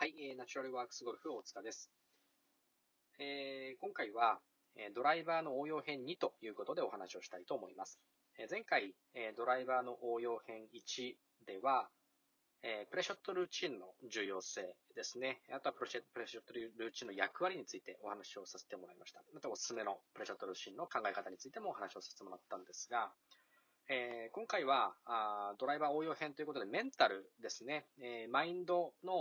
はい、えー、ナチュラルワークスゴルフ大塚です。えー、今回は、えドライバーの応用編2ということでお話をしたいと思います。え前回、えドライバーの応用編1では、えプレショットルーチンの重要性ですね。あとはプレショットルーチンの役割についてお話をさせてもらいました。またおすすめのプレショットルーチンの考え方についてもお話をさせてもらったんですが、えー、今回はあドライバー応用編ということでメンタルですね、えー、マインドの、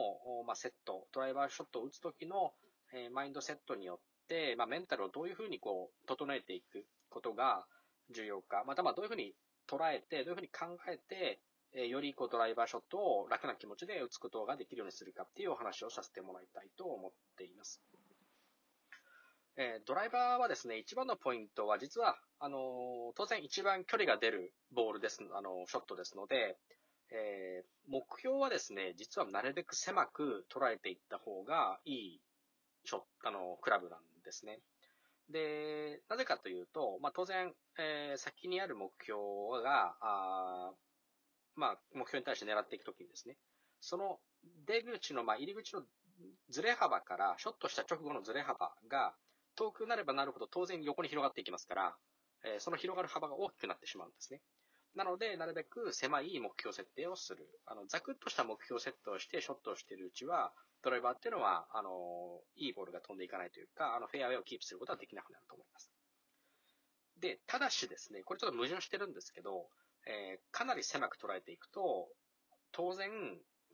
まあ、セット、ドライバーショットを打つときの、えー、マインドセットによって、まあ、メンタルをどういうふうにこう整えていくことが重要か、またまどういうふうに捉えて、どういうふうに考えて、え、よりこうドライバーショットを楽な気持ちで打つことができるようにするかっていうお話をさせてもらいたいと思っています。えドライバーはですね、一番のポイントは実は、あの当然一番距離が出るボールです、あの、ショットですので、えー、目標はですね、実はなるべく狭く捉えていった方がいいショッ、あの、クラブなんですね。で、なぜかというと、まあ、当然、えー、先にある目標が、あまあ、目標に対して狙っていくときにですね、その出口の、まあ、入り口のズレ幅から、ショットした直後のズレ幅が、遠くなればなるほど当然横に広がっていきますから、えその広がる幅が大きくなってしまうんですね。なので、なるべく狭い目標設定をする。あの、ざくっとした目標設定をしてショットをしているうちは、ドライバーっていうのは、あの、いいボールが飛んでいかないというか、あの、フェアウェイをキープすることはできなくなると思います。で、ただしですね、これちょっと矛盾してるんですけど、えー、かなり狭く捉えていくと、当然、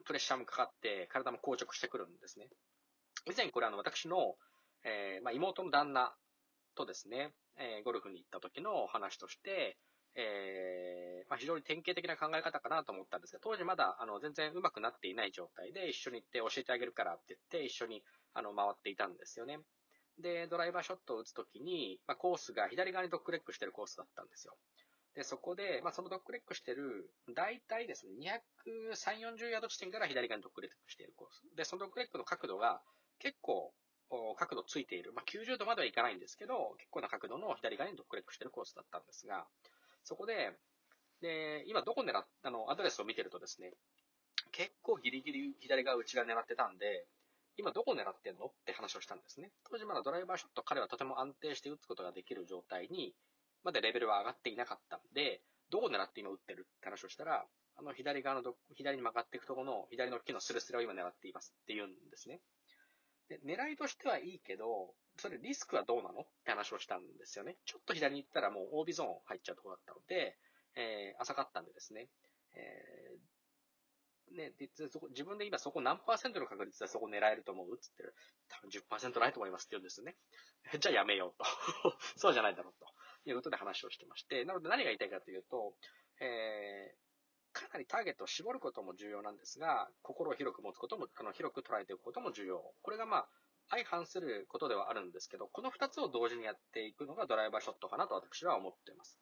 プレッシャーもかかって、体も硬直してくるんですね。以前これあの、私の、えー、まあ、妹の旦那とですね、えー、ゴルフに行った時の話として、えー、まあ、非常に典型的な考え方かなと思ったんですが、当時まだ、あの、全然上手くなっていない状態で一緒に行って教えてあげるからって言って一緒に、あの、回っていたんですよね。で、ドライバーショットを打つときに、まあ、コースが左側にドッグレッグしてるコースだったんですよ。で、そこで、まあ、そのドッグレッグしてる、大体ですね、230、40ヤード地点から左側にドッグレッグしているコース。で、そのドッグレッグの角度が結構角度ついている。まあ、90度まではいかないんですけど、結構な角度の左側にドッグレックしてるコースだったんですが、そこで、で、今どこ狙っ、あの、アドレスを見てるとですね、結構ギリギリ左側内側狙ってたんで、今どこ狙ってんのって話をしたんですね。当時まだドライバーショット彼はとても安定して打つことができる状態に、まだレベルは上がっていなかったんで、どこ狙って今打ってるって話をしたら、あの左側のど左に曲がっていくところの左の木のスレスレを今狙っていますって言うんですね。で、狙いとしてはいいけど、それリスクはどうなの？って話をしたんですよね。ちょっと左に行ったらもう OB ゾーン入っちゃうところだったので、えー、浅かったんでですね、えー、ね、自分で今そこ何パーセントの確率でそこ狙えると思うっつってる。多分10%ないと思いますって言うんですよね。じゃあやめようと。そうじゃないだろうと。いうことで話をしてまして。なので何が言いたいかというと、えかなりターゲットを絞ることも重要なんですが、心を広く持つことも、あの、広く捉えていくことも重要。これがまあ、相反することではあるんですけど、この二つを同時にやっていくのがドライバーショットかなと私は思っています。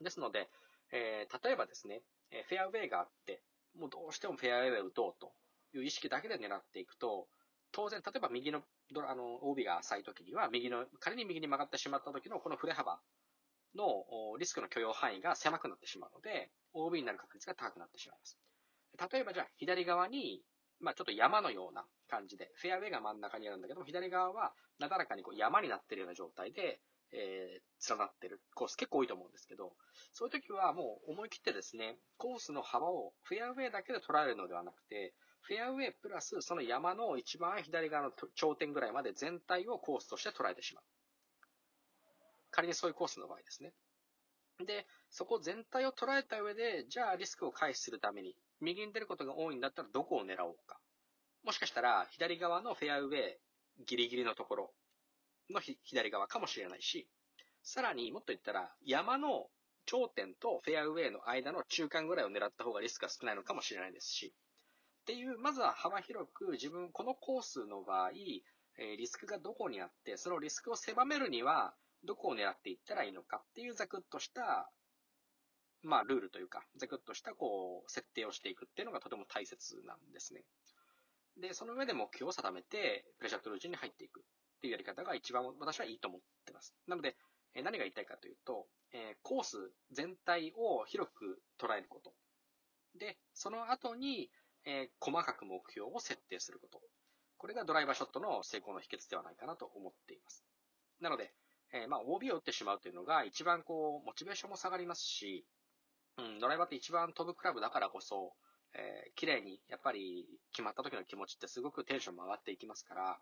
ですので、えー、例えばですね、えフェアウェイがあって、もうどうしてもフェアウェイを打とうという意識だけで狙っていくと、当然、例えば右の、あの、帯が浅い時には、右の、仮に右に曲がってしまった時のこの振れ幅のリスクの許容範囲が狭くなってしまうので、OB になる確率が高くなってしまいます。例えばじゃあ左側に、まあちょっと山のような感じで、フェアウェイが真ん中にあるんだけど、左側はなだらかにこう山になってるような状態で、えー、連なってるコース結構多いと思うんですけど、そういう時はもう思い切ってですね、コースの幅をフェアウェイだけで捉えるのではなくて、フェアウェイプラスその山の一番左側の頂点ぐらいまで全体をコースとして捉えてしまう。仮にそういうコースの場合ですね。で、そこ全体を捉えた上で、じゃあリスクを回避するために、右に出ることが多いんだったらどこを狙おうか。もしかしたら、左側のフェアウェイ、ギリギリのところの左側かもしれないし、さらにもっと言ったら、山の頂点とフェアウェイの間の中間ぐらいを狙った方がリスクが少ないのかもしれないですし、っていう、まずは幅広く自分、このコースの場合、リスクがどこにあって、そのリスクを狭めるには、どこを狙っていったらいいのかっていうざくっとした、まあ、ルールというか、ざくっとした、こう、設定をしていくっていうのがとても大切なんですね。で、その上で目標を定めて、プレシャットルーチンに入っていくっていうやり方が一番私はいいと思ってます。なので、え何が言いたいかというと、えコース全体を広く捉えること。で、その後に、え細かく目標を設定すること。これがドライバーショットの成功の秘訣ではないかなと思っています。なので、えー、まあ、OB を打ってしまうというのが一番こう、モチベーションも下がりますし、うん、ドライバーって一番飛ぶクラブだからこそ、えー、綺麗に、やっぱり決まった時の気持ちってすごくテンションも上がっていきますから、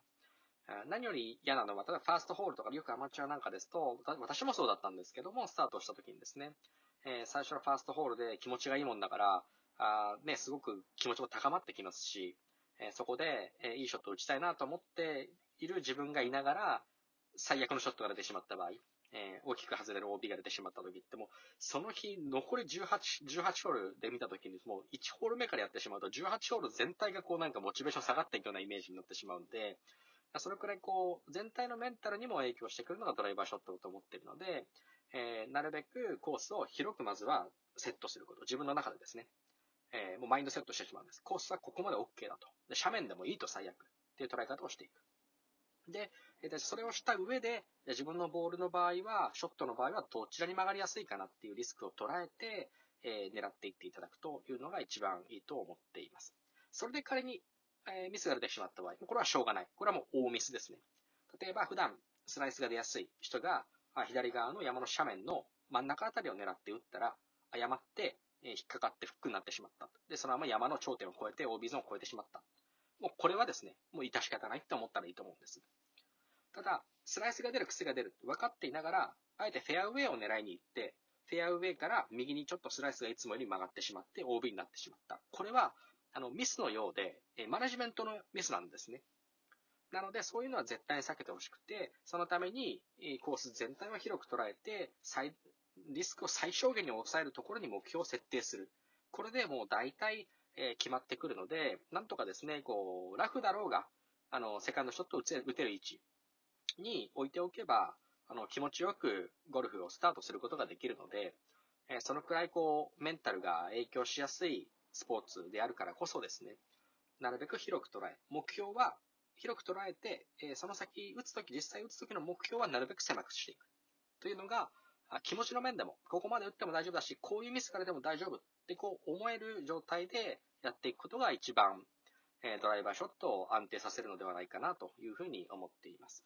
何より嫌なのは、例えばファーストホールとかよくアマチュアなんかですと、私もそうだったんですけども、スタートした時にですね、えー、最初のファーストホールで気持ちがいいもんだから、あね、すごく気持ちも高まってきますし、えー、そこで、えー、いいショットを打ちたいなと思っている自分がいながら、最悪のショットが出てしまった場合、えー、大きく外れる OB が出てしまった時っても、その日、残り18、18ホールで見た時に、もう1ホール目からやってしまうと、18ホール全体がこうなんかモチベーション下がっていくようなイメージになってしまうんで、それくらいこう、全体のメンタルにも影響してくるのがドライバーショットだと思ってるので、えー、なるべくコースを広くまずはセットすること。自分の中でですね。えー、もうマインドセットしてしまうんです。コースはここまで OK だと。で、斜面でもいいと最悪。っていう捉え方をしていく。で、それをした上で、自分のボールの場合は、ショットの場合はどちらに曲がりやすいかなっていうリスクを捉えて、えー、狙っていっていただくというのが一番いいと思っています。それで仮に、えー、ミスが出てしまった場合、これはしょうがない。これはもう大ミスですね。例えば普段スライスが出やすい人が、左側の山の斜面の真ん中あたりを狙って打ったら、誤って、え引っかかってフックになってしまった。で、そのまま山の頂点を越えて OB ゾーンを越えてしまった。もうこれはですね、もう致し方ないって思ったらいいと思うんです。ただ、スライスが出る、癖が出るって分かっていながら、あえてフェアウェイを狙いに行って、フェアウェイから右にちょっとスライスがいつもより曲がってしまって OB になってしまった。これは、あの、ミスのようで、マネジメントのミスなんですね。なので、そういうのは絶対に避けてほしくて、そのために、コース全体を広く捉えて、リスクを最小限に抑えるところに目標を設定する。これでもう大体、え決まってくるので、なんとかですね、こう、ラフだろうが、あの、セカンドショットを打てる位置に置いておけば、あの、気持ちよくゴルフをスタートすることができるので、えそのくらいこう、メンタルが影響しやすいスポーツであるからこそですね、なるべく広く捉え、目標は広く捉えて、えその先打つとき、実際打つときの目標はなるべく狭くしていく。というのが、気持ちの面でも、ここまで打っても大丈夫だし、こういうミスからでも大丈夫ってこう思える状態でやっていくことが一番、えドライバーショットを安定させるのではないかなというふうに思っています。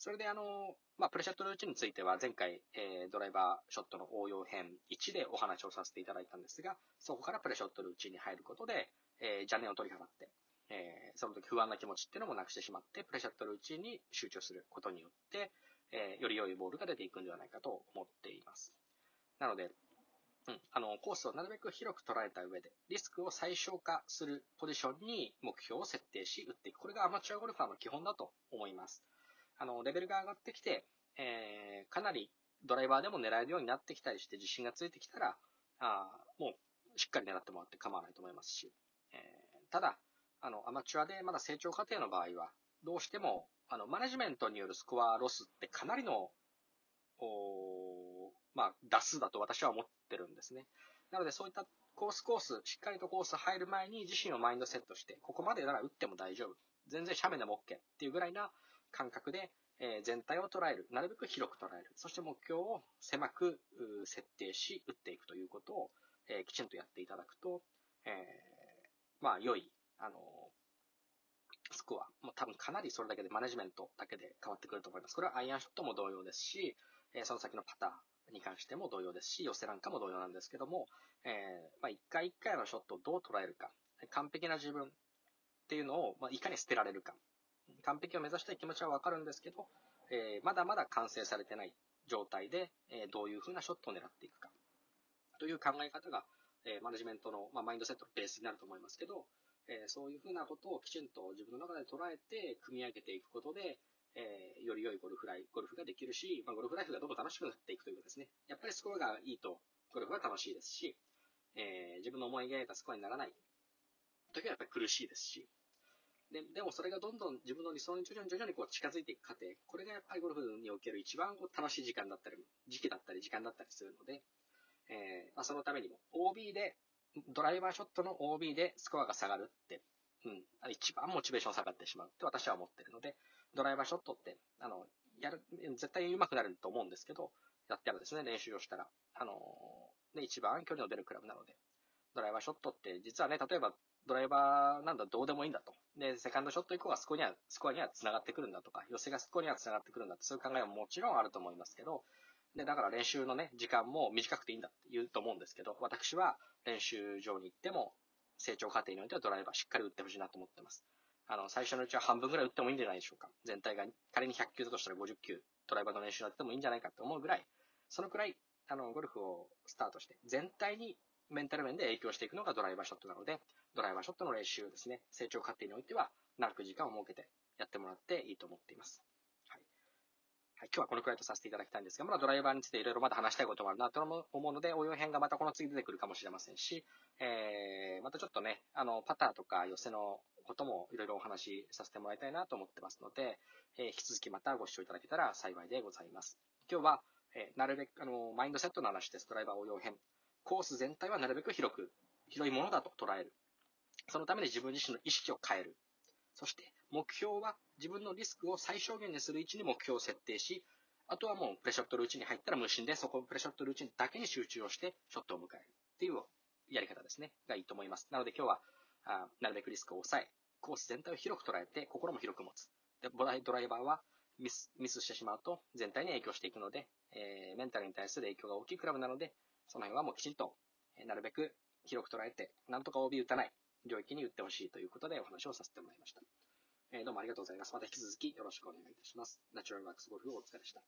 それであの、まあ、プレシャットルーチについては前回、えー、ドライバーショットの応用編1でお話をさせていただいたんですが、そこからプレシャットルーチに入ることで、えー、邪念を取り払って、えー、その時不安な気持ちっていうのもなくしてしまって、プレシャットルーチに集中することによって、えー、より良いボールが出ていくんではないかと思っています。なので、うん、あの、コースをなるべく広く捉えた上で、リスクを最小化するポジションに目標を設定し、打っていく。これがアマチュアゴルファーの基本だと思います。あの、レベルが上がってきて、えー、かなりドライバーでも狙えるようになってきたりして自信がついてきたら、あもうしっかり狙ってもらって構わないと思いますし、えー、ただ、あの、アマチュアでまだ成長過程の場合は、どうしても、あの、マネジメントによるスコアロスってかなりの、おまあ、打数だと私は思ってるんですね。なので、そういったコースコース、しっかりとコース入る前に自身をマインドセットして、ここまでなら打っても大丈夫。全然斜面でも OK っていうぐらいな感覚で、え、全体を捉える。なるべく広く捉える。そして目標を狭く設定し、打っていくということを、え、きちんとやっていただくと、え、まあ、良いあの、スコア、もう多分かなりそれだけでマネジメントだけで変わってくると思います。これはアイアンショットも同様ですし、えその先のパターンに関しても同様ですし、寄せなんかも同様なんですけども、えー、まあ、一回一回のショットをどう捉えるか、完璧な自分っていうのを、まあ、いかに捨てられるか。完璧を目指したい気持ちはわかるんですけど、えー、まだまだ完成されてない状態で、えー、どういう風なショットを狙っていくか。という考え方が、えー、マネジメントの、まあ、マインドセットのベースになると思いますけど、えそういうふうなことをきちんと自分の中で捉えて組み上げていくことで、え、より良いゴルフライ、ゴルフができるし、まあ、ゴルフライフがどんどん楽しくなっていくということですね。やっぱりスコアがいいと、ゴルフは楽しいですし、え、自分の思い描いたスコアにならない時はやっぱり苦しいですし、ででもそれがどんどん自分の理想に徐々に徐々にこう近づいていく過程、これがやっぱりゴルフにおける一番こう楽しい時間だったり、時期だったり時間だったりするので、えーまあ、そのためにも OB でドライバーショットの OB でスコアが下がるって、うん、一番モチベーション下がってしまうって私は思ってるので、ドライバーショットって、あの、やる、絶対上手くなると思うんですけど、やったらですね、練習をしたら、あの、で、一番距離の出るクラブなので、ドライバーショットって実はね、例えばドライバーなんだどうでもいいんだと。で、セカンドショット以降はスコアには、スコアには繋がってくるんだとか、寄せがスコアには繋がってくるんだって、そういう考えはもちろんあると思いますけど、で、だから練習のね、時間も短くていいんだって言うと思うんですけど、私は練習場に行っても、成長過程においてはドライバーしっかり打ってほしいなと思ってます。あの、最初のうちは半分ぐらい打ってもいいんじゃないでしょうか。全体が、仮に100球だとしたら50球、ドライバーの練習やってもいいんじゃないかと思うぐらい、そのくらい、あの、ゴルフをスタートして、全体にメンタル面で影響していくのがドライバーショットなので、ドライバーショットの練習ですね、成長過程においては、長く時間を設けてやってもらっていいと思っています。はい。はい、今日はこのくらいとさせていただきたいんですが、まだドライバーについていろいろまだ話したいこともあるなと思うので、応用編がまたこの次出てくるかもしれませんし、えー、またちょっとね、あの、パターとか寄せのこともいろいろお話しさせてもらいたいなと思ってますので、えー、引き続きまたご視聴いただけたら幸いでございます。今日は、えー、なるべく、あの、マインドセットの話です。ドライバー応用編。コース全体はなるべく広く、広いものだと捉える。そのために自分自身の意識を変える。そして、目標は自分のリスクを最小限にする位置に目標を設定し、あとはもうプレショットルーチンに入ったら無心でそこをプレショットルーチンだけに集中をしてショットを迎えるっていうやり方ですね。がいいと思います。なので今日は、あなるべくリスクを抑え、コース全体を広く捉えて、心も広く持つ。でボラ、ドライバーはミス、ミスしてしまうと全体に影響していくので、えー、メンタルに対する影響が大きいクラブなので、その辺はもうきちんと、えー、なるべく広く捉えて、なんとか OB 打たない領域に打ってほしいということでお話をさせてもらいました。えー、どうもありがとうございます。また引き続きよろしくお願いいたします。ナチュラルワークスゴルフお疲れでした。